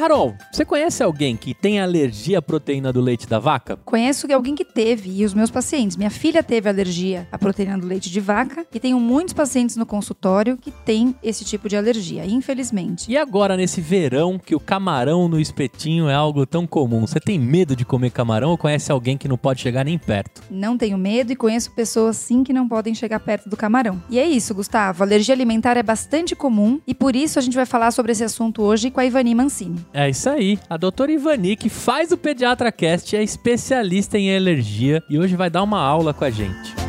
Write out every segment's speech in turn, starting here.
Carol, você conhece alguém que tem alergia à proteína do leite da vaca? Conheço alguém que teve, e os meus pacientes. Minha filha teve alergia à proteína do leite de vaca, e tenho muitos pacientes no consultório que têm esse tipo de alergia, infelizmente. E agora, nesse verão, que o camarão no espetinho é algo tão comum, você tem medo de comer camarão ou conhece alguém que não pode chegar nem perto? Não tenho medo e conheço pessoas sim que não podem chegar perto do camarão. E é isso, Gustavo. Alergia alimentar é bastante comum e por isso a gente vai falar sobre esse assunto hoje com a Ivani Mancini. É isso aí. A doutora Ivani, que faz o Pediatra Cast, é especialista em alergia e hoje vai dar uma aula com a gente.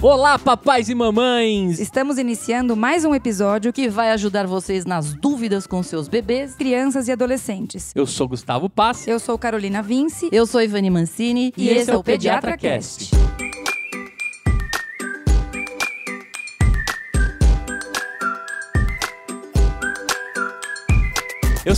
Olá, papais e mamães! Estamos iniciando mais um episódio que vai ajudar vocês nas dúvidas com seus bebês, crianças e adolescentes. Eu sou Gustavo Pass. Eu sou Carolina Vince. Eu sou Ivani Mancini. E, e esse, esse, é o Pediatra, Pediatra Cast. Cast.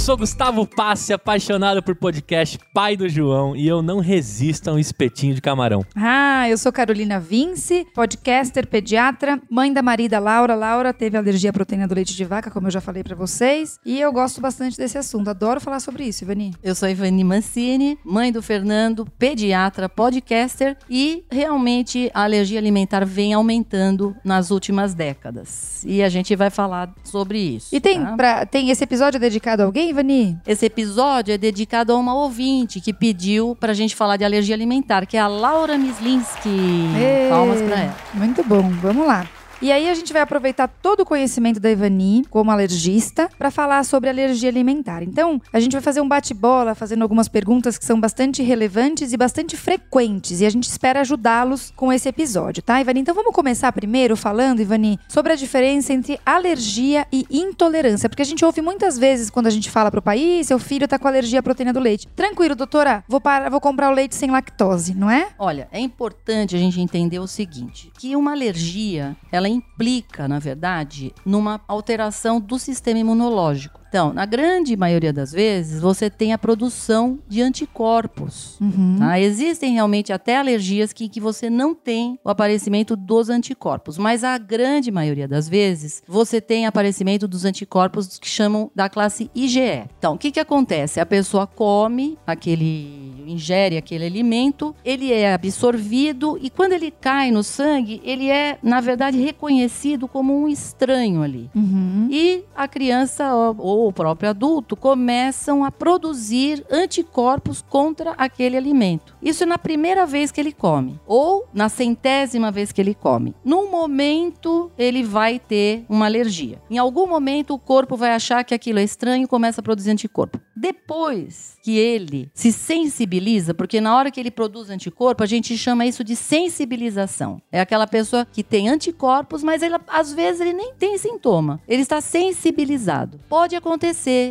Sou Gustavo Passe, apaixonado por podcast, pai do João, e eu não resisto a um espetinho de camarão. Ah, eu sou Carolina Vince, podcaster, pediatra, mãe da marida Laura. Laura teve alergia à proteína do leite de vaca, como eu já falei para vocês, e eu gosto bastante desse assunto. Adoro falar sobre isso, Ivani. Eu sou Ivani Mancini, mãe do Fernando, pediatra, podcaster, e realmente a alergia alimentar vem aumentando nas últimas décadas. E a gente vai falar sobre isso. E tem, tá? pra, tem esse episódio dedicado a alguém? Ivani? Esse episódio é dedicado a uma ouvinte que pediu pra gente falar de alergia alimentar, que é a Laura Mislinski. Palmas pra ela. Muito bom, vamos lá. E aí a gente vai aproveitar todo o conhecimento da Ivani como alergista para falar sobre alergia alimentar. Então, a gente vai fazer um bate-bola fazendo algumas perguntas que são bastante relevantes e bastante frequentes e a gente espera ajudá-los com esse episódio, tá, Ivani? Então vamos começar primeiro falando, Ivani, sobre a diferença entre alergia e intolerância, porque a gente ouve muitas vezes quando a gente fala pro país, seu filho tá com alergia à proteína do leite. Tranquilo, doutora, vou parar, vou comprar o leite sem lactose, não é? Olha, é importante a gente entender o seguinte, que uma alergia, ela ela implica, na verdade, numa alteração do sistema imunológico. Então, na grande maioria das vezes, você tem a produção de anticorpos. Uhum. Tá? Existem realmente até alergias que, que você não tem o aparecimento dos anticorpos, mas a grande maioria das vezes, você tem aparecimento dos anticorpos que chamam da classe IgE. Então, o que, que acontece? A pessoa come aquele, ingere aquele alimento, ele é absorvido e quando ele cai no sangue, ele é, na verdade, reconhecido como um estranho ali. Uhum. E a criança ou ou o próprio adulto começam a produzir anticorpos contra aquele alimento. Isso é na primeira vez que ele come ou na centésima vez que ele come. Num momento, ele vai ter uma alergia. Em algum momento, o corpo vai achar que aquilo é estranho e começa a produzir anticorpo. Depois que ele se sensibiliza, porque na hora que ele produz anticorpo, a gente chama isso de sensibilização. É aquela pessoa que tem anticorpos, mas ele, às vezes ele nem tem sintoma. Ele está sensibilizado. Pode acontecer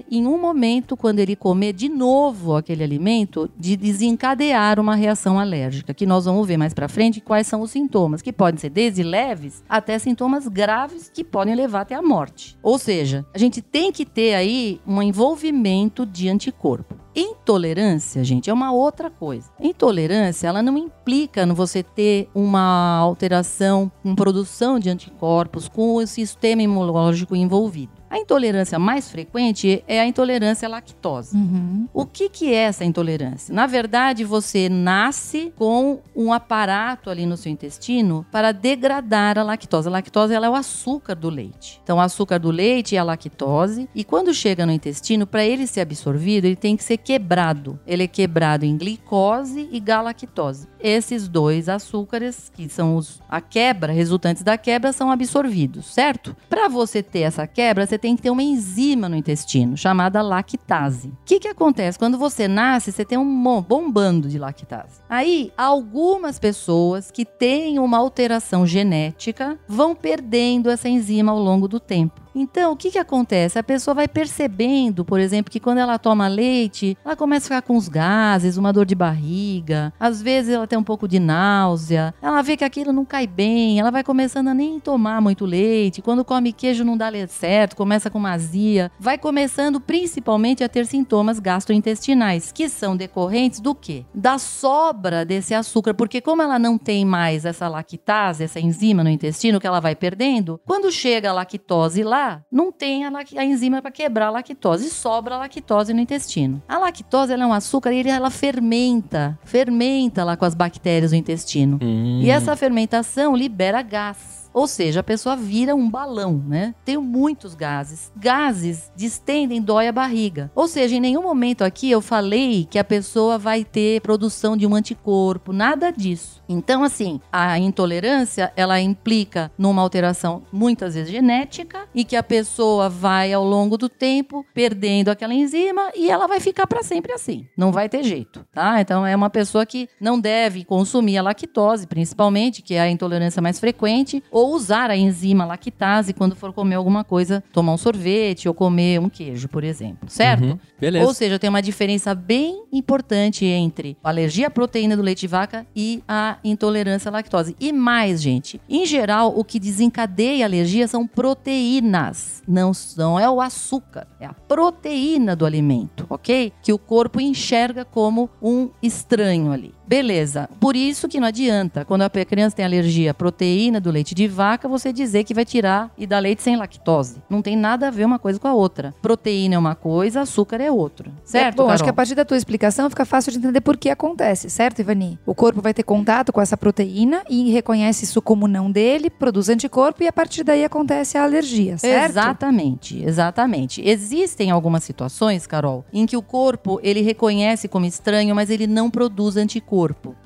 em um momento, quando ele comer de novo aquele alimento, de desencadear uma reação alérgica, que nós vamos ver mais para frente quais são os sintomas, que podem ser desde leves até sintomas graves que podem levar até a morte. Ou seja, a gente tem que ter aí um envolvimento de anticorpo. Intolerância, gente, é uma outra coisa. Intolerância, ela não implica no você ter uma alteração com produção de anticorpos, com o sistema imunológico envolvido. A intolerância mais frequente é a intolerância à lactose. Uhum. O que, que é essa intolerância? Na verdade, você nasce com um aparato ali no seu intestino para degradar a lactose. A lactose ela é o açúcar do leite. Então, o açúcar do leite é a lactose. E quando chega no intestino, para ele ser absorvido, ele tem que ser quebrado. Ele é quebrado em glicose e galactose. Esses dois açúcares, que são os, a quebra, resultantes da quebra, são absorvidos, certo? Para você ter essa quebra, você você tem que ter uma enzima no intestino chamada lactase. O que, que acontece? Quando você nasce, você tem um bom bando de lactase. Aí, algumas pessoas que têm uma alteração genética vão perdendo essa enzima ao longo do tempo. Então, o que que acontece? A pessoa vai percebendo, por exemplo, que quando ela toma leite, ela começa a ficar com os gases, uma dor de barriga, às vezes ela tem um pouco de náusea, ela vê que aquilo não cai bem, ela vai começando a nem tomar muito leite, quando come queijo não dá certo, começa com azia, vai começando principalmente a ter sintomas gastrointestinais, que são decorrentes do quê? Da sobra desse açúcar, porque como ela não tem mais essa lactase, essa enzima no intestino que ela vai perdendo, quando chega a lactose lá, não tem a, a enzima para quebrar a lactose, sobra a lactose no intestino. A lactose ela é um açúcar e ela fermenta, fermenta lá com as bactérias no intestino. Hum. E essa fermentação libera gás. Ou seja, a pessoa vira um balão, né? Tenho muitos gases. Gases distendem, dói a barriga. Ou seja, em nenhum momento aqui eu falei que a pessoa vai ter produção de um anticorpo, nada disso. Então, assim, a intolerância, ela implica numa alteração muitas vezes genética e que a pessoa vai ao longo do tempo perdendo aquela enzima e ela vai ficar para sempre assim. Não vai ter jeito, tá? Então é uma pessoa que não deve consumir a lactose, principalmente, que é a intolerância mais frequente, ou usar a enzima lactase quando for comer alguma coisa, tomar um sorvete ou comer um queijo, por exemplo, certo? Uhum, beleza. Ou seja, tem uma diferença bem importante entre a alergia à proteína do leite de vaca e a intolerância à lactose. E mais, gente, em geral, o que desencadeia a alergia são proteínas, não, não é o açúcar, é a proteína do alimento, ok? Que o corpo enxerga como um estranho ali. Beleza. Por isso que não adianta, quando a criança tem alergia à proteína do leite de vaca, você dizer que vai tirar e dar leite sem lactose. Não tem nada a ver uma coisa com a outra. Proteína é uma coisa, açúcar é outra. Certo? É, bom, Carol? acho que a partir da tua explicação fica fácil de entender por que acontece, certo, Ivani? O corpo vai ter contato com essa proteína e reconhece isso como não dele, produz anticorpo e a partir daí acontece a alergia, certo? Exatamente, exatamente. Existem algumas situações, Carol, em que o corpo ele reconhece como estranho, mas ele não produz anticorpo.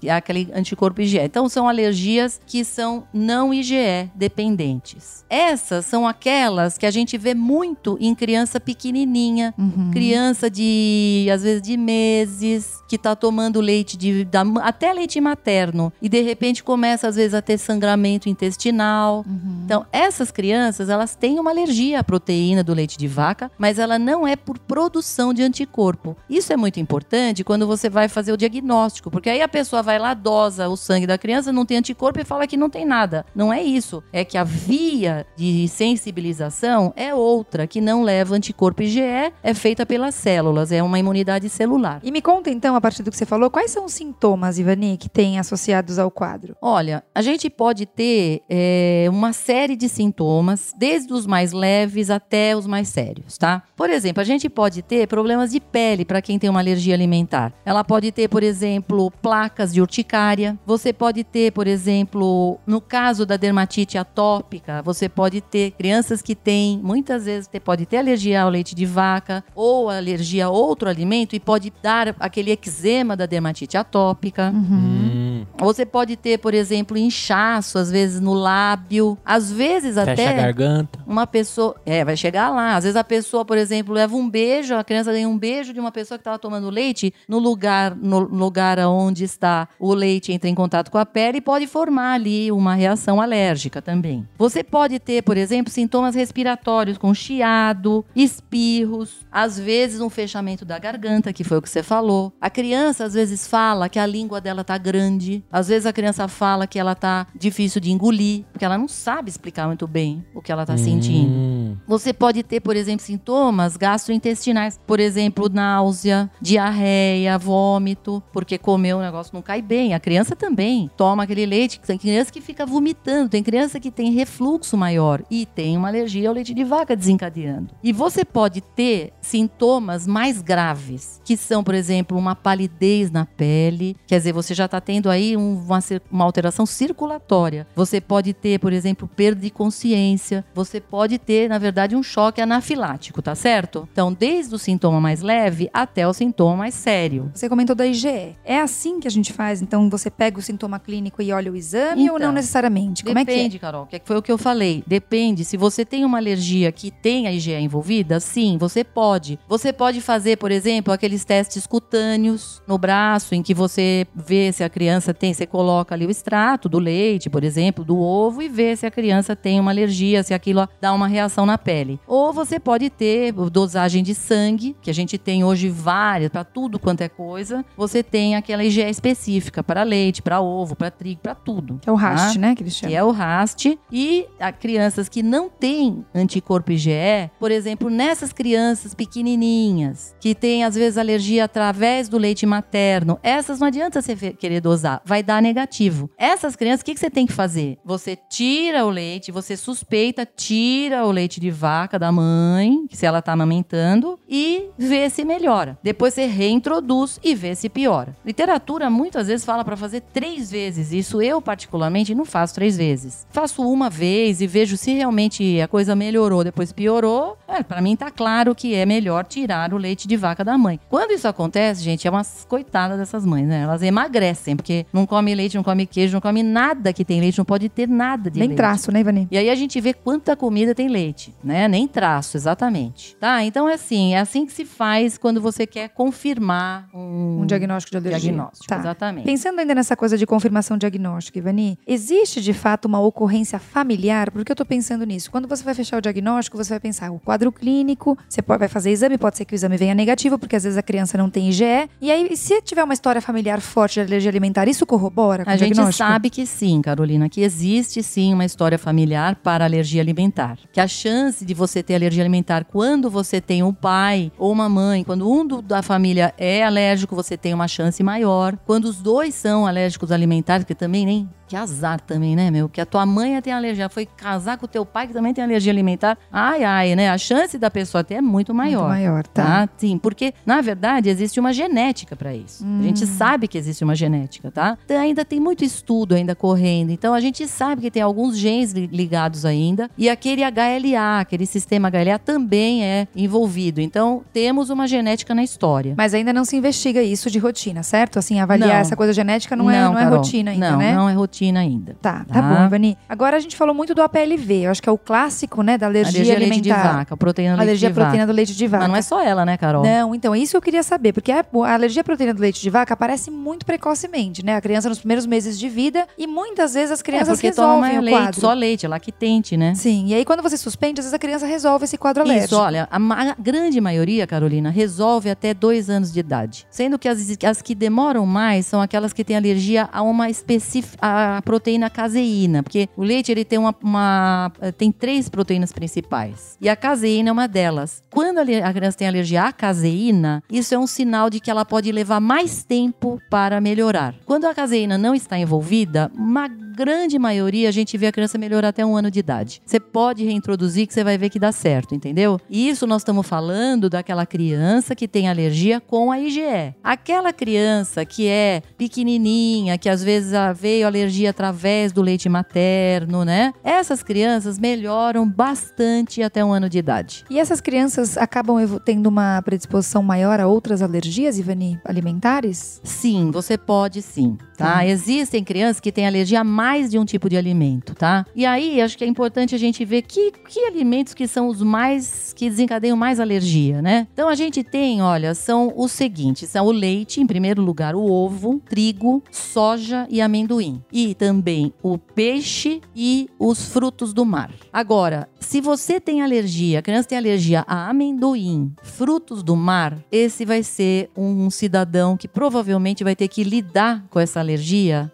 É aquele anticorpo IgE. Então são alergias que são não IgE dependentes. Essas são aquelas que a gente vê muito em criança pequenininha, Uhum. criança de às vezes de meses, que tá tomando leite de da- até leite materno e de repente começa às vezes a ter sangramento intestinal. Uhum. Então, essas crianças, elas têm uma alergia à proteína do leite de vaca, mas ela não é por produção de anticorpo. Isso é muito importante quando você vai fazer o diagnóstico, porque aí a pessoa vai lá, dosa o sangue da criança, não tem anticorpo e fala que não tem nada. Não é isso. É que a via de sensibilização é outra, que não leva anticorpo IgE, é feita pelas células, é uma imunidade celular. E me conta então, a partir do que você falou, quais são os sintomas, Ivani, que tem associados ao quadro? Olha, a gente pode ter é, uma série de sintomas, desde os mais leves até os mais sérios, tá? Por exemplo, a gente pode ter problemas de pele para quem tem uma alergia alimentar. Ela pode ter, por exemplo, placas de urticária. Você pode ter, por exemplo, no caso da dermatite atópica, você pode ter crianças que têm, muitas vezes, te- pode ter alergia ao leite de vaca ou alergia a outro alimento e pode dar aquele eczema da dermatite atópica. Hum, Você pode ter, por exemplo, inchaço, às vezes no lábio, às vezes fecha a até garganta. uma pessoa. É, vai chegar lá. Às vezes a pessoa, por exemplo, leva um beijo, a criança ganha um beijo de uma pessoa que estava tomando leite no lugar, no lugar onde está o leite entra em contato com a pele e pode formar ali uma reação alérgica também. Você pode ter, por exemplo, sintomas respiratórios com chiado, espirros, às vezes um fechamento da garganta, que foi o que você falou. A criança às vezes fala que a língua dela tá grande, às vezes a criança fala que ela tá difícil de engolir, porque ela não sabe explicar muito bem o que ela tá sentindo. Hum, Você pode ter, por exemplo, sintomas gastrointestinais, por exemplo, náusea, diarreia, vômito, porque comeu um negócio não cai bem. A criança também toma aquele leite, tem criança que fica vomitando, tem criança que tem refluxo maior e tem uma alergia ao leite de vaca desencadeando. E você pode ter sintomas mais graves, que são, por exemplo, uma palidez na pele, quer dizer, você já está tendo aí um- uma, uma alteração circulatória. Você pode ter, por exemplo, perda de consciência. Você pode ter, na verdade, um choque anafilático, tá certo? Então, desde o sintoma mais leve até o sintoma mais sério. Você comentou da IgE. É assim que a gente faz? Então você pega o sintoma clínico e olha o exame ou Então, não necessariamente? Como é que é? Depende, Carol. Que foi o que eu falei. Depende. Se você tem uma alergia que tem a IgE envolvida, sim, você pode. Você pode fazer, por exemplo, aqueles testes cutâneos no braço, em que você vê se a criança tem, você coloca ali o extrato do leite, por exemplo, do ovo, e vê se a criança tem uma alergia, se aquilo dá uma reação na pele. Ou você pode ter dosagem de sangue, que a gente tem hoje várias, para tudo quanto é coisa. Você tem aquela IgE específica para leite, para ovo, para trigo, para tudo. Que é o RAST, tá? né? Chamam. Que é o RAST. E a crianças que não têm anticorpo IgE, por exemplo, nessas crianças pequenininhas, que têm às vezes alergia através do leite materno, essas não adianta você querer dosar, vai dar negativo. Essas crianças, o que, que você tem que fazer? Você tira o leite, você suspeita, tira o leite de vaca da mãe, se ela tá amamentando, e vê se melhora. Depois você reintroduz e vê se piora. Literatura muitas vezes fala para fazer três vezes. Isso eu, particularmente, não faço três vezes. Faço uma vez e vejo se realmente a coisa melhorou, depois piorou. É, para mim tá claro que é melhor tirar o leite de vaca da mãe. Quando isso acontece, gente, é umas coitadas dessas mães, né? Elas emagrecem, porque não come leite, não come queijo, não come nada que tem leite, não pode ter nada de Nem leite. traço, né, Ivani? E aí a gente vê quanta comida tem leite, né? Nem traço, exatamente. Tá? Então é assim, é assim que se faz quando você quer confirmar um, Um diagnóstico de alergia. diagnóstico. Tá. Exatamente. Pensando ainda nessa coisa de confirmação diagnóstica, Ivani, existe de fato uma ocorrência familiar? Por que eu tô pensando nisso? Quando você vai fechar o diagnóstico, você vai pensar o quadro clínico, você pode, vai fazer exame, pode ser que o exame venha negativo, porque às vezes a criança não tem IgE. E aí, se tiver uma história familiar forte de alergia alimentar, isso corrobora com A o gente sabe que sim, Carolina, que existe sim uma história familiar para alergia alimentar. Que a chance de você ter alergia alimentar quando você tem um pai ou uma mãe, quando um do- da família é alérgico, você tem uma chance maior. Quando os dois são alérgicos alimentares, que também nem. Que azar também, né, meu? Que a tua mãe tem alergia, foi casar com o teu pai que também tem alergia alimentar. Ai, ai, né? A chance da pessoa ter é muito maior. Muito maior, tá. Tá? Sim, porque na verdade existe uma genética para isso. A Hum. gente sabe que existe uma genética, tá? Então, ainda tem muito estudo ainda correndo. Então a gente sabe que tem alguns genes li- ligados ainda e aquele HLA, aquele sistema HLA também é envolvido. Então temos uma genética na história. Mas ainda não se investiga isso de rotina, certo? Assim, avaliar Não. essa coisa genética não, é, não é Carol. rotina ainda, não, né? Não é rotina ainda. Tá, tá, Tá. bom, Ivani. Agora a gente falou muito do APLV, eu acho que é o clássico, né, da alergia, Alergia a leite de alimentar. vaca, proteína leite alergia à de vaca. proteína do leite de vaca. Mas não é só ela, né, Carol? Não, então, isso eu queria saber, porque a, a alergia à proteína do leite de vaca aparece muito precocemente, né? A criança nos primeiros meses de vida e muitas vezes as É, crianças toma resolvem o leite, quadro. só leite, é lactente, né? Sim, e aí quando você suspende, às vezes a criança resolve esse quadro alérgico. Isso, olha, a, a grande maioria, Carolina, resolve até dois anos de idade. Sendo que as, as que demoram mais são aquelas que têm alergia a uma específica a proteína caseína, porque o leite ele tem uma, uma- eh, tem três proteínas principais e a caseína é uma delas. Quando a, criança tem alergia à caseína, isso é um sinal de que ela pode levar mais tempo para melhorar. Quando a caseína não está envolvida, uma grande maioria a gente vê a criança melhorar até um ano de idade. Você pode reintroduzir que você vai ver que dá certo, entendeu? E isso nós estamos falando daquela criança que tem alergia com a IgE. Aquela criança que é pequenininha, que às vezes veio alergia através do leite materno, né? Essas crianças melhoram bastante até um ano de idade. E essas crianças acabam tendo uma predisposição maior a outras alergias, Ivani, alimentares? Sim, você pode sim, tá? Existem crianças que têm alergia a mais de um tipo de alimento, tá? E aí, acho que é importante a gente ver que, que alimentos que são os mais, que desencadeiam mais alergia, né? Então, a gente tem, olha, são os seguintes, são o leite, em primeiro lugar, o ovo, trigo, soja e amendoim. E também o peixe e os frutos do mar. Agora, se você tem alergia, a criança tem alergia a amendoim, frutos do mar, esse vai ser um cidadão que provavelmente vai ter que lidar com essa alergia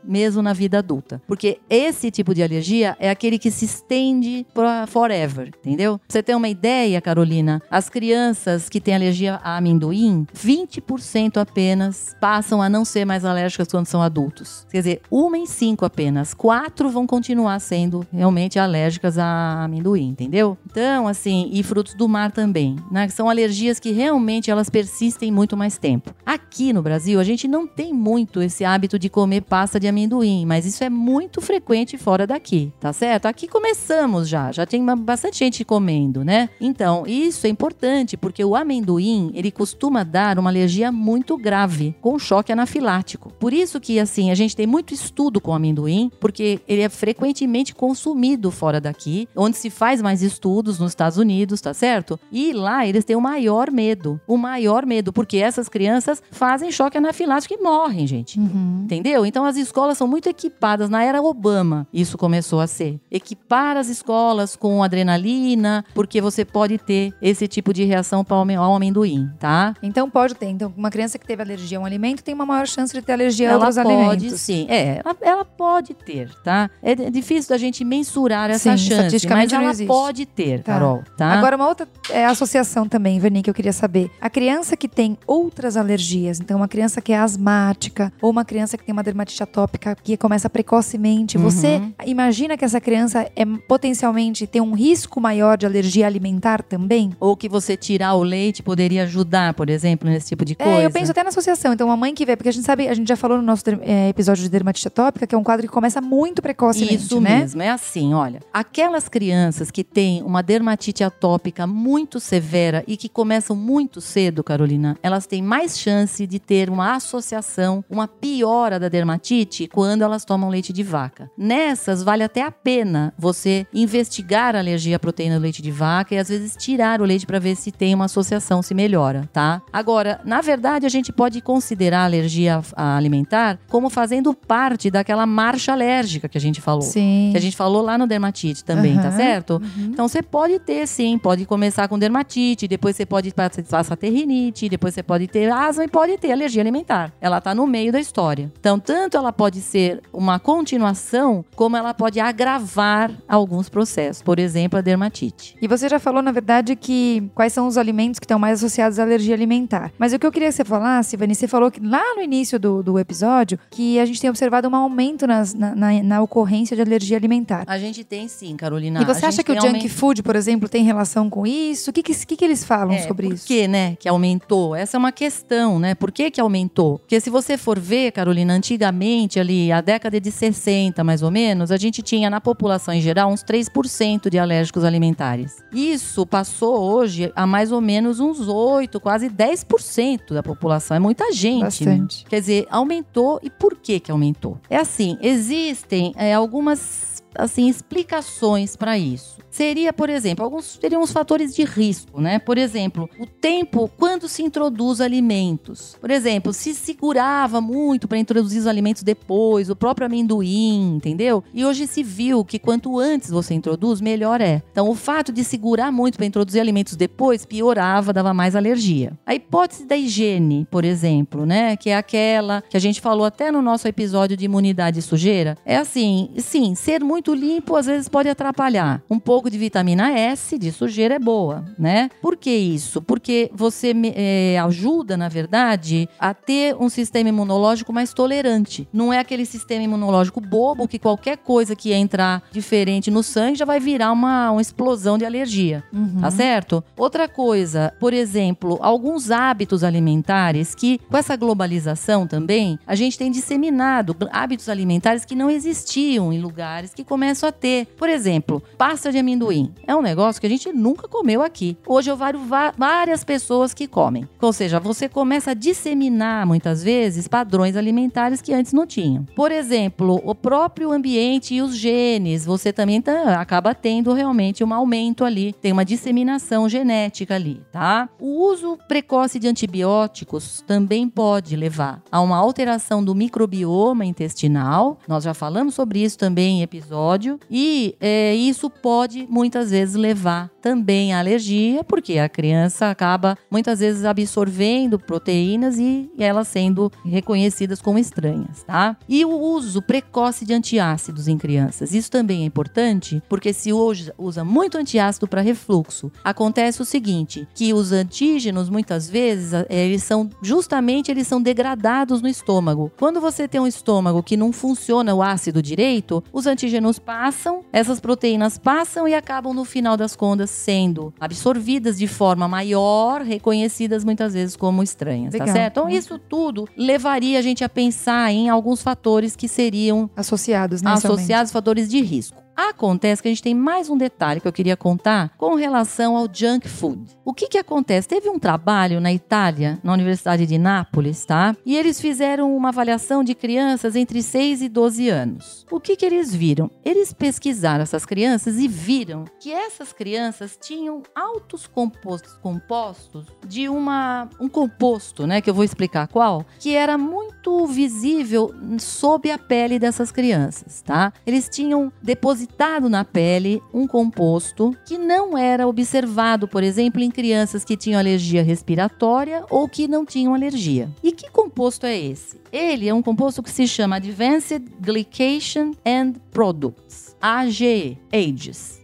mesmo na vida adulta. Porque esse tipo de alergia é aquele que se estende para forever, entendeu? Pra você ter uma ideia, Carolina, as crianças que têm alergia a amendoim, 20% apenas passam a não ser mais alérgicas quando são adultos. Quer dizer, uma em cinco apenas, quatro vão continuar sendo realmente alérgicas a amendoim, entendeu? Então, assim, e frutos do mar também, né? São alergias que realmente elas persistem muito mais tempo. Aqui no Brasil, a gente não tem muito esse hábito de comer pasta de amendoim, mas isso é muito frequente fora daqui, tá certo? Aqui começamos já, já tem bastante gente comendo, né? Então, isso é importante, porque o amendoim, ele costuma dar uma alergia muito grave, com choque anafilático. Por isso que, assim, a gente tem muito estudo com amendoim, porque ele é frequentemente consumido fora daqui, onde se faz mais estudos nos Estados Unidos, tá certo? E lá eles têm o maior medo, o maior medo, porque essas crianças fazem choque anafilático e morrem, gente. Uhum. Entendeu? Entendeu? Então as escolas são muito equipadas. Na era Obama, isso começou a ser. Equipar as escolas com adrenalina, porque você pode ter esse tipo de reação ao amendoim, tá? Então pode ter. Então, uma criança que teve alergia a um alimento tem uma maior chance de ter alergia ela a outros pode, alimentos. sim. É, ela, ela pode ter, tá? É d- difícil da gente mensurar essa Sim, chance, mas ela pode ter, Tá. Carol, tá? Agora, uma outra é, associação também, Vani, que eu queria saber. A criança que tem outras alergias, então uma criança que é asmática, ou uma criança que tem uma dermatite atópica que começa precocemente, Uhum. você imagina que essa criança é potencialmente tem um risco maior de alergia alimentar também? Ou que você tirar o leite poderia ajudar, por exemplo, nesse tipo de coisa. É, eu penso até na associação. Então, uma mãe que vê, porque a gente sabe, a gente já falou no nosso é, episódio de dermatite atópica, que é um quadro que começa muito precocemente, Isso né? mesmo, é assim, olha. Aquelas crianças que têm uma dermatite atópica muito severa e que começam muito cedo, Carolina, elas têm mais chance de ter uma associação, uma piora da dermatite quando elas tomam leite de vaca. Nessas, vale até a pena você investigar a alergia à proteína do leite de vaca e às vezes tirar o leite para ver se tem uma associação, se melhora, tá? Agora, na verdade, a gente pode considerar a alergia alimentar como fazendo parte daquela marcha alérgica que a gente falou. Sim. Que a gente falou lá no dermatite também, tá Aham, certo? uhum. Então você pode ter sim, pode começar com dermatite, depois você pode passar ter rinite, depois você pode ter asma e pode ter alergia alimentar. Ela tá no meio da história. Então, tanto ela pode ser uma continuação, como ela pode agravar alguns processos, por exemplo, a dermatite. E você já falou, na verdade, que quais são os alimentos que estão mais associados à alergia alimentar. Mas o que eu queria que você falasse, Vani, você falou que lá no início do, do episódio que a gente tem observado um aumento nas- na, na- na ocorrência de alergia alimentar. A gente tem sim, Carolina. e você A acha que o junk food, por exemplo, tem relação com isso? O que, que, que, que eles falam É, sobre por isso? que, né, que aumentou? Essa é uma questão, né? Por que que aumentou? Porque se você for ver, Carolina, antigamente, ali, a década de 60, mais ou menos, a gente tinha na população em geral uns 3% de alérgicos alimentares. Isso passou hoje a mais ou menos uns 8, quase 10% da população. É muita gente. Bastante. Quer dizer, aumentou. E por que que aumentou? É assim, existem é, algumas assim explicações para isso. Seria, por exemplo, alguns seriam os fatores de risco, né? Por exemplo, o tempo quando se introduz alimentos. Por exemplo, se segurava muito para introduzir os alimentos depois, o próprio amendoim, entendeu? E hoje se viu que quanto antes você introduz, melhor é. Então, o fato de segurar muito para introduzir alimentos depois piorava, dava mais alergia. A hipótese da higiene, por exemplo, né, que é aquela que a gente falou até no nosso episódio de imunidade e sujeira, é assim, sim, ser muito limpo às vezes pode atrapalhar. Um pouco de vitamina S de sujeira é boa, né? Por que isso? Porque você me- é, ajuda, na verdade, a ter um sistema imunológico mais tolerante. Não é aquele sistema imunológico bobo que qualquer coisa que entrar diferente no sangue já vai virar uma, uma explosão de alergia. Uhum. Tá certo? Outra coisa, por exemplo, alguns hábitos alimentares que, com essa globalização também, a gente tem disseminado hábitos alimentares que não existiam em lugares que começam a ter. Por exemplo, pasta de amendoim. É um negócio que a gente nunca comeu aqui. Hoje eu vários várias pessoas que comem. Ou seja, você começa a disseminar muitas vezes padrões alimentares que antes não tinham. Por exemplo, o próprio ambiente e os genes, você também tá- acaba tendo realmente um aumento ali, tem uma disseminação genética ali, tá? O uso precoce de antibióticos também pode levar a uma alteração do microbioma intestinal. Nós já falamos sobre isso também em episódio. E é, isso pode muitas vezes levar também à alergia, porque a criança acaba muitas vezes absorvendo proteínas e elas sendo reconhecidas como estranhas, tá? E o uso precoce de antiácidos em crianças. Isso também é importante, porque se hoje usa muito antiácido para refluxo, acontece o seguinte, que os antígenos muitas vezes eles são justamente eles são degradados no estômago. Quando você tem um estômago que não funciona o ácido direito, os antígenos passam, essas proteínas passam e acabam no final das contas sendo absorvidas de forma maior, reconhecidas muitas vezes como estranhas, Legal. tá certo? Então isso tudo levaria a gente a pensar em alguns fatores que seriam Associados, né? associados fatores de risco. Acontece que a gente tem mais um detalhe que eu queria contar com relação ao junk food. O que que acontece? Teve um trabalho na Itália, na Universidade de Nápoles, tá? E eles fizeram uma avaliação de crianças entre 6 e 12 anos. O que que eles viram? Eles pesquisaram essas crianças e viram que essas crianças tinham altos compostos, compostos de uma um composto, né, que eu vou explicar qual, que era muito visível sob a pele dessas crianças, tá? Eles tinham depositado na pele um composto que não era observado, por exemplo, em crianças que tinham alergia respiratória ou que não tinham alergia. E que composto é esse? Ele é um composto que se chama Advanced Glycation and Products, AGE,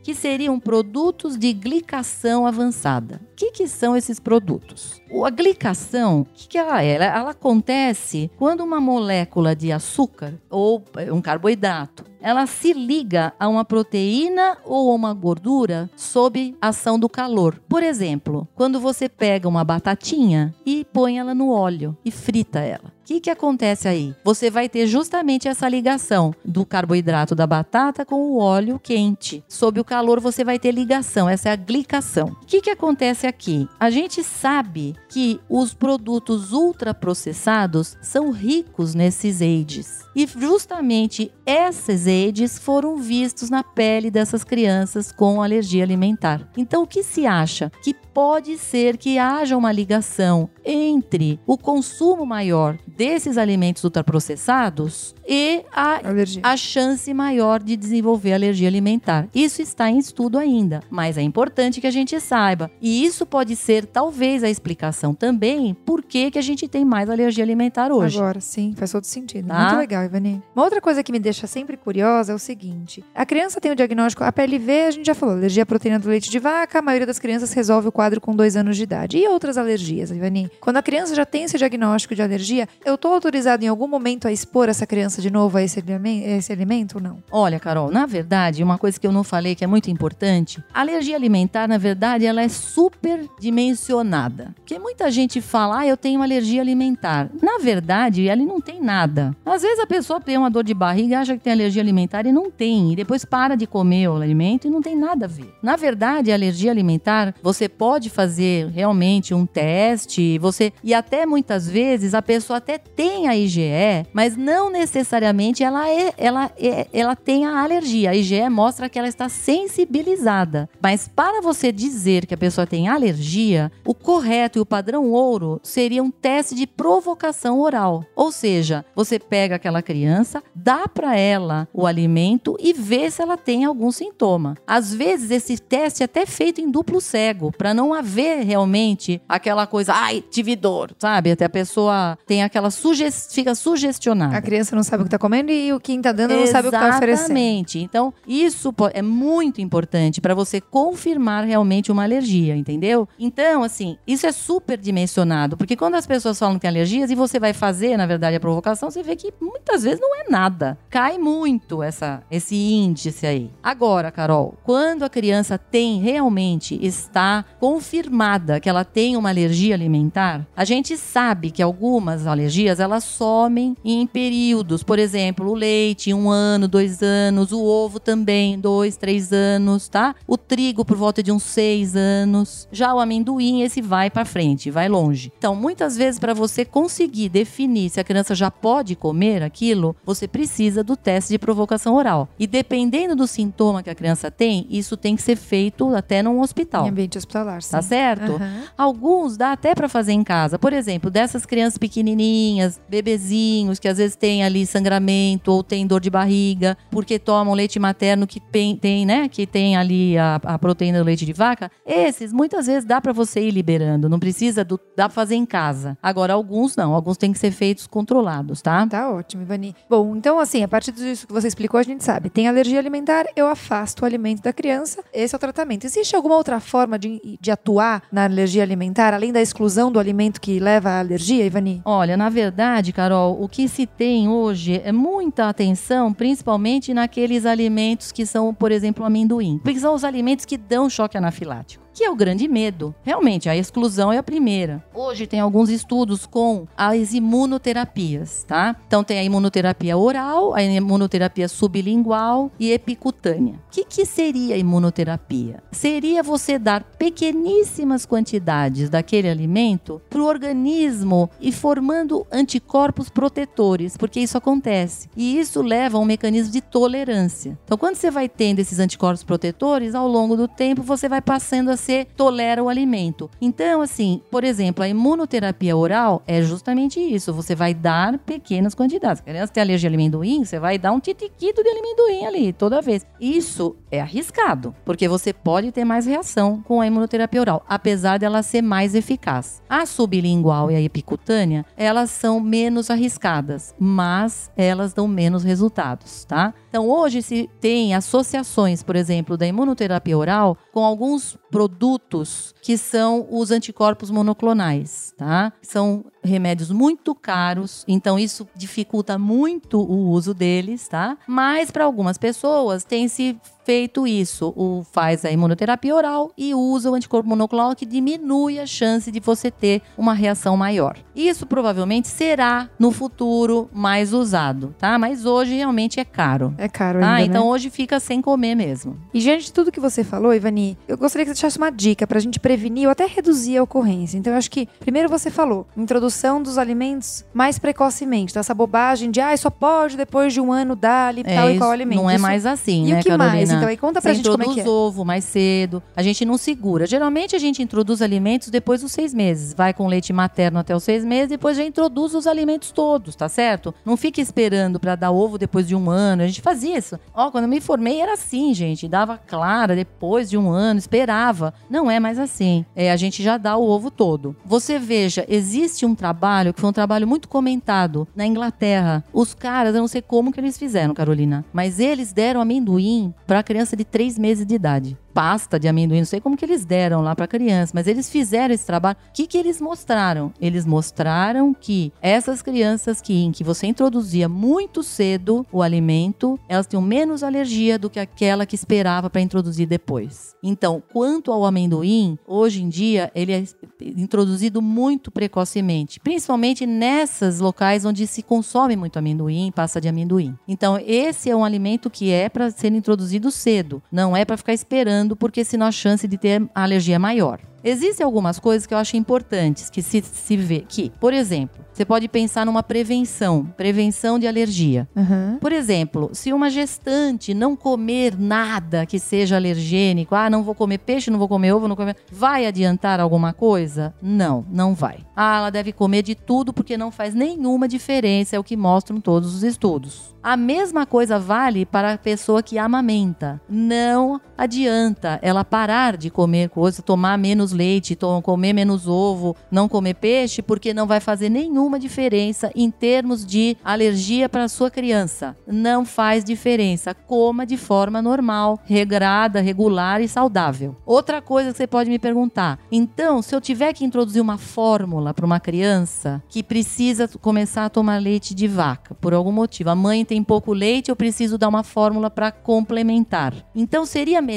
que seriam produtos de glicação avançada. O que, que são esses produtos? A glicação, o que, que ela é? Ela, ela acontece quando uma molécula de açúcar ou um carboidrato ela se liga a uma proteína ou uma gordura sob ação do calor. Por exemplo, quando você pega uma batatinha e põe ela no óleo e frita ela. O que, que acontece aí? Você vai ter justamente essa ligação do carboidrato da batata com o óleo quente. Sob o calor, você vai ter ligação. Essa é a glicação. O que, que acontece aqui? A gente sabe que os produtos ultraprocessados são ricos nesses AIDS. E justamente esses AIDS foram vistos na pele dessas crianças com alergia alimentar. Então, o que se acha? Que pode ser que haja uma ligação entre o consumo maior desses alimentos ultraprocessados e a, a chance maior de desenvolver alergia alimentar. Isso está em estudo ainda, mas é importante que a gente saiba. E isso pode ser, talvez, a explicação também por que, que a gente tem mais alergia alimentar hoje. Agora, sim, faz todo sentido. Tá? Muito legal, Ivani. Uma outra coisa que me deixa sempre curiosa é o seguinte: a criança tem o diagnóstico, a PLV, a gente já falou, alergia à proteína do leite de vaca, a maioria das crianças resolve o quadro com dois anos de idade. E outras alergias, Ivani? Quando a criança já tem esse diagnóstico de alergia, eu tô autorizado em algum momento a expor essa criança de novo a esse esse alimento ou não? Olha, Carol, na verdade, uma coisa que eu não falei que é muito importante, a alergia alimentar, na verdade, ela é super dimensionada. Porque muita gente fala, ah, eu tenho alergia alimentar. Na verdade, ela não tem nada. Às vezes a pessoa tem uma dor de barriga, acha que tem alergia alimentar e não tem. E depois para de comer o alimento e não tem nada a ver. Na verdade, a alergia alimentar, você pode fazer realmente um teste, você e até muitas vezes a pessoa até tem a IgE, mas não necessariamente ela é, ela é, ela tem a alergia. A IgE mostra que ela está sensibilizada. Mas para você dizer que a pessoa tem alergia, o correto e o padrão ouro seria um teste de provocação oral. Ou seja, você pega aquela criança, dá para ela o alimento e vê se ela tem algum sintoma. Às vezes esse teste é até feito em duplo cego, para não haver realmente aquela coisa, ai, tive dor, sabe? Até a pessoa tem aquela sugest... fica sugestionada. A criança não sabe o que tá comendo e o quem tá dando não sabe o que tá oferecendo. Exatamente. Então, isso é muito importante para você confirmar realmente uma alergia, entendeu? Então, assim, isso é super dimensionado, porque quando as pessoas falam que tem alergias e você vai fazer, na verdade, a provocação, você vê que muitas vezes não é nada. Cai muito essa, esse índice aí. Agora, Carol, quando a criança tem realmente está confirmada que ela tem uma alergia alimentar, a gente sabe que algumas alergias elas somem em períodos. Por exemplo, o leite, um ano, dois anos, o ovo também, dois, três anos, tá? O trigo por volta de uns seis anos. Já o amendoim, esse vai para frente, vai longe. Então, muitas vezes, para você conseguir definir se a criança já pode comer aquilo, você precisa do teste de provocação oral. E dependendo do sintoma que a criança tem, isso tem que ser feito até num hospital. Em ambiente hospitalar, sim. Tá certo? Uhum. Alguns dá até para fazer em casa. Por exemplo, dessas crianças pequenininhas, bebezinhos, que às vezes tem ali sangramento ou tem dor de barriga, porque tomam leite materno que tem, tem né, que tem ali a, a proteína do leite de vaca. Esses, muitas vezes, dá para você ir liberando. Não precisa, do, dá pra fazer em casa. Agora, alguns não. Alguns têm que ser feitos controlados, tá? Tá ótimo, Ivani. Bom, então assim, a partir disso que você explicou, a gente sabe. Tem alergia alimentar, eu afasto o alimento da criança. Esse é o tratamento. Existe alguma outra forma de, de atuar na alergia alimentar, além da exclusão do alimento que leva à alergia, Ivani? Olha, na verdade, Carol, o que se tem hoje é muita atenção, principalmente naqueles alimentos que são, por exemplo, amendoim. Porque são os alimentos que dão choque anafilático. Que é o grande medo. Realmente, a exclusão é a primeira. Hoje tem alguns estudos com as imunoterapias, tá? Então tem a imunoterapia oral, a imunoterapia sublingual e epicutânea. O que, que seria imunoterapia? Seria você dar pequeníssimas quantidades daquele alimento para o organismo e formando anticorpos protetores, porque isso acontece. E isso leva a um mecanismo de tolerância. Então, quando você vai tendo esses anticorpos protetores, ao longo do tempo você vai passando a ser tolera o alimento. Então, assim, por exemplo, a imunoterapia oral é justamente isso. Você vai dar pequenas quantidades. A criança tem alergia a amendoim, você vai dar um titiquito de amendoim ali toda vez. Isso é arriscado, porque você pode ter mais reação com a imunoterapia oral, apesar dela ser mais eficaz. A sublingual e a epicutânea, elas são menos arriscadas, mas elas dão menos resultados, tá? Então, hoje se tem associações, por exemplo, da imunoterapia oral com alguns produtos que são os anticorpos monoclonais, tá? São remédios muito caros, então isso dificulta muito o uso deles, tá? Mas para algumas pessoas tem se feito isso, o faz a imunoterapia oral e usa o anticorpo monoclonal que diminui a chance de você ter uma reação maior. Isso provavelmente será no futuro mais usado, tá? Mas hoje realmente é caro. É caro Tá? ainda, Então né? hoje fica sem comer mesmo. E diante de tudo que você falou, Ivani, eu gostaria que você deixasse uma dica pra gente prevenir ou até reduzir a ocorrência. Então, eu acho que, primeiro você falou, introdução dos alimentos mais precocemente. Então, essa bobagem de, ah, só pode depois de um ano dar ali tal e qual alimento. não é mais assim, E né, o que Carolina? mais? Então, aí conta pra Você gente como é que é. ovo mais cedo. A gente não segura. Geralmente a gente introduz alimentos depois dos seis meses. Vai com leite materno até os seis meses, depois já introduz os alimentos todos, tá certo? Não fica esperando pra dar ovo depois de um ano. A gente fazia isso. Ó, quando eu me formei era assim, gente. Dava clara depois de um ano, esperava. Não é mais assim. É, a gente já dá o ovo todo. Você veja, existe um trabalho que foi um trabalho muito comentado na Inglaterra. Os caras, eu não sei como que eles fizeram, Carolina, mas eles deram amendoim criança de três meses de idade. Pasta de amendoim, não sei como que eles deram lá pra criança, mas eles fizeram esse trabalho. O que que eles mostraram? Eles mostraram que essas crianças que em que você introduzia muito cedo o alimento, elas tinham menos alergia do que aquela que esperava para introduzir depois. Então, quanto ao amendoim, hoje em dia ele é introduzido muito precocemente, principalmente nessas locais onde se consome muito amendoim, pasta de amendoim. Então, esse é um alimento que é para ser introduzido cedo, não é para ficar esperando, porque senão a chance de ter alergia é maior. Existem algumas coisas que eu acho importantes que se, se vê que, por exemplo, você pode pensar numa prevenção, prevenção de alergia. Aham. Por exemplo, se uma gestante não comer nada que seja alergênico, ah, não vou comer peixe, não vou comer ovo, não vou comer, vai adiantar alguma coisa? Não, não vai. Ah, ela deve comer de tudo porque não faz nenhuma diferença, é o que mostram todos os estudos. A mesma coisa vale para a pessoa que amamenta. Não adianta ela parar de comer coisas, tomar menos leite, comer menos ovo, não comer peixe, porque não vai fazer nenhuma diferença em termos de alergia para sua criança. Não faz diferença. Coma de forma normal, regrada, regular e saudável. Outra coisa que você pode me perguntar: então, se eu tiver que introduzir uma fórmula para uma criança que precisa começar a tomar leite de vaca, por algum motivo, a mãe tem pouco leite, eu preciso dar uma fórmula para complementar. Então, seria melhor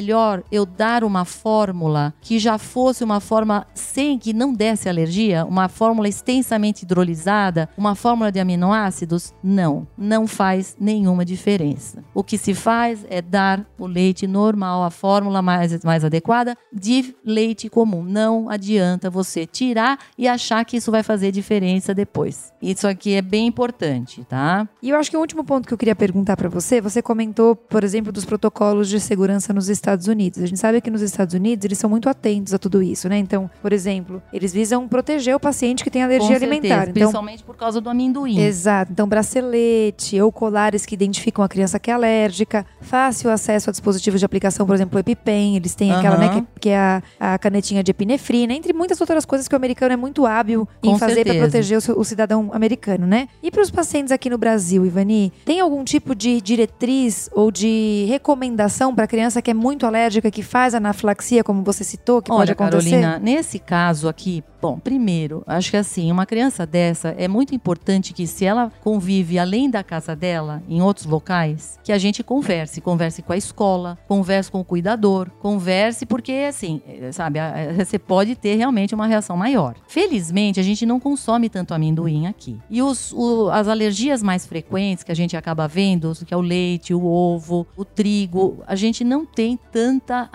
eu dar uma fórmula que já fosse uma forma sem que não desse alergia, uma fórmula extensamente hidrolisada, uma fórmula de aminoácidos? Não, não faz nenhuma diferença. O que se faz é dar o leite normal, a fórmula mais, mais adequada de leite comum. Não adianta você tirar e achar que isso vai fazer diferença depois. Isso aqui é bem importante, tá? E eu acho que o último ponto que eu queria perguntar pra você, você comentou, por exemplo, dos protocolos de segurança nos Estados Unidos. A gente sabe que nos Estados Unidos eles são muito atentos a tudo isso, né? Então, por exemplo, eles visam proteger o paciente que tem alergia Com alimentar. certeza, Então, principalmente por causa do amendoim. Exato. Então, bracelete ou colares que identificam a criança que é alérgica, fácil acesso a dispositivos de aplicação, por exemplo, o EpiPen, eles têm aquela, né, que, que é a, a canetinha de epinefrina, entre muitas outras coisas que o americano é muito hábil em Com fazer para proteger o, o cidadão americano, né? E para os pacientes aqui no Brasil, Ivani, tem algum tipo de diretriz ou de recomendação para criança que é muito alérgica que faz anafilaxia, como você citou, que pode Olha, acontecer? Carolina, nesse caso aqui, bom, primeiro, acho que assim, uma criança dessa é muito importante que se ela convive além da casa dela, em outros locais, que a gente converse, converse com a escola, converse com o cuidador, converse porque assim, eh, sabe, a- você pode ter realmente uma reação maior. Felizmente, a gente não consome tanto amendoim aqui. E os, o- as alergias mais frequentes que a gente acaba vendo, que é o leite, o ovo, o trigo, a gente não tem tanta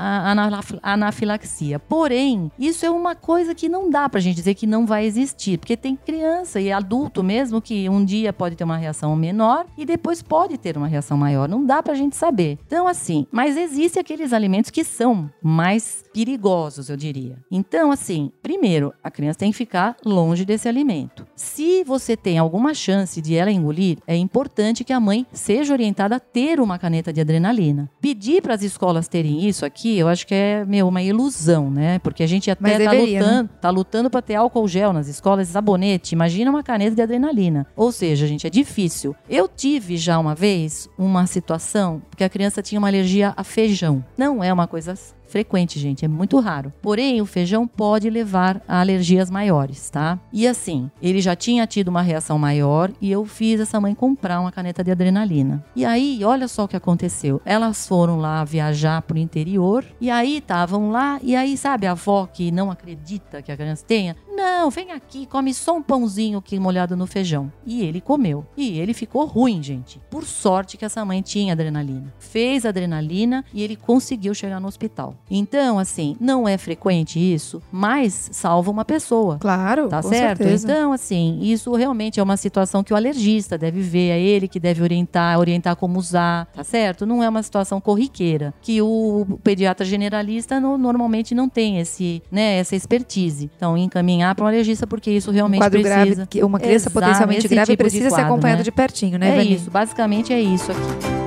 anafilaxia. Porém, isso é uma coisa que não dá pra gente dizer que não vai existir, porque tem criança e adulto mesmo que um dia pode ter uma reação menor e depois pode ter uma reação maior. Não dá pra gente saber. Então, assim, mas existem aqueles alimentos que são mais perigosos, eu diria. Então, assim, primeiro, a criança tem que ficar longe desse alimento. Se você tem alguma chance de ela engolir, é importante que a mãe seja orientada a ter uma caneta de adrenalina. Pedir para as escolas terem isso aqui, eu acho que é meu, uma ilusão, né? Porque a gente até tá deveria, né? lutando, tá lutando para ter álcool gel nas escolas, sabonete. Imagina uma caneta de adrenalina. Ou seja, gente, é difícil. Eu tive já uma vez uma situação que a criança tinha uma alergia a feijão. Não é uma coisa frequente, gente, é muito raro. Porém, o feijão pode levar a alergias maiores, tá? E assim, ele já tinha tido uma reação maior e eu fiz essa mãe comprar uma caneta de adrenalina. E aí, olha só o que aconteceu. Elas foram lá viajar pro interior e aí estavam lá e aí, sabe, a avó que não acredita que a criança tenha, não, vem aqui, come só um pãozinho aqui molhado no feijão. E ele comeu. E ele ficou ruim, gente. Por sorte que essa mãe tinha adrenalina. Fez adrenalina e ele conseguiu chegar no hospital. Então, assim, não é frequente isso, mas salva uma pessoa. Claro, Tá certo? certeza. Então, assim, isso realmente é uma situação que o alergista deve ver, é ele que deve orientar, orientar como usar, tá certo? Não é uma situação corriqueira, que o pediatra generalista no- normalmente não tem esse, né, essa expertise. Então, encaminhar para um alergista, porque isso um realmente quadro precisa. grave, que uma criança Exato, potencialmente grave tipo precisa ser quadro, acompanhada né? de pertinho, né, É isso, basicamente é isso aqui.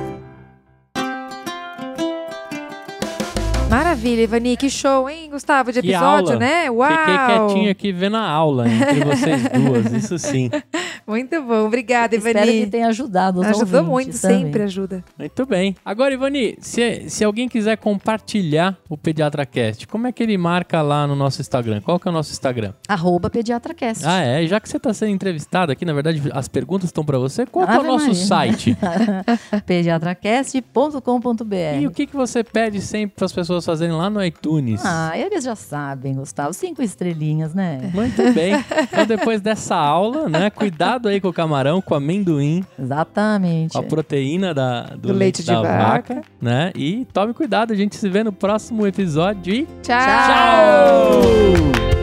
Maravilha, Ivani, que show, hein, Gustavo, de episódio, aula. né? Uau! Fiquei quietinho aqui vendo a aula entre vocês duas, isso sim. Muito bom, obrigada, Espero que Ivani. tenha ajudado os Ajudou muito, também. sempre ajuda. Muito bem. Agora, Ivani, se, se alguém quiser compartilhar o PediatraCast, como é que ele marca lá no nosso Instagram? Qual que é o nosso Instagram? Arroba PediatraCast. Ah, é. Já que você está sendo entrevistado aqui, na verdade, as perguntas estão para você. Qual que é o nosso Maria. site? pediatracast.com.br. E o que, que você pede sempre para as pessoas fazerem lá no iTunes? Ah, eles já sabem, Gustavo. Cinco estrelinhas, né? Muito bem. Então, depois dessa aula, né? Cuidado aí com o camarão, com o amendoim, Exatamente. com a proteína da, do, Do leite de da vaca. né? E tome cuidado, a gente se vê no próximo episódio e Tchau! tchau!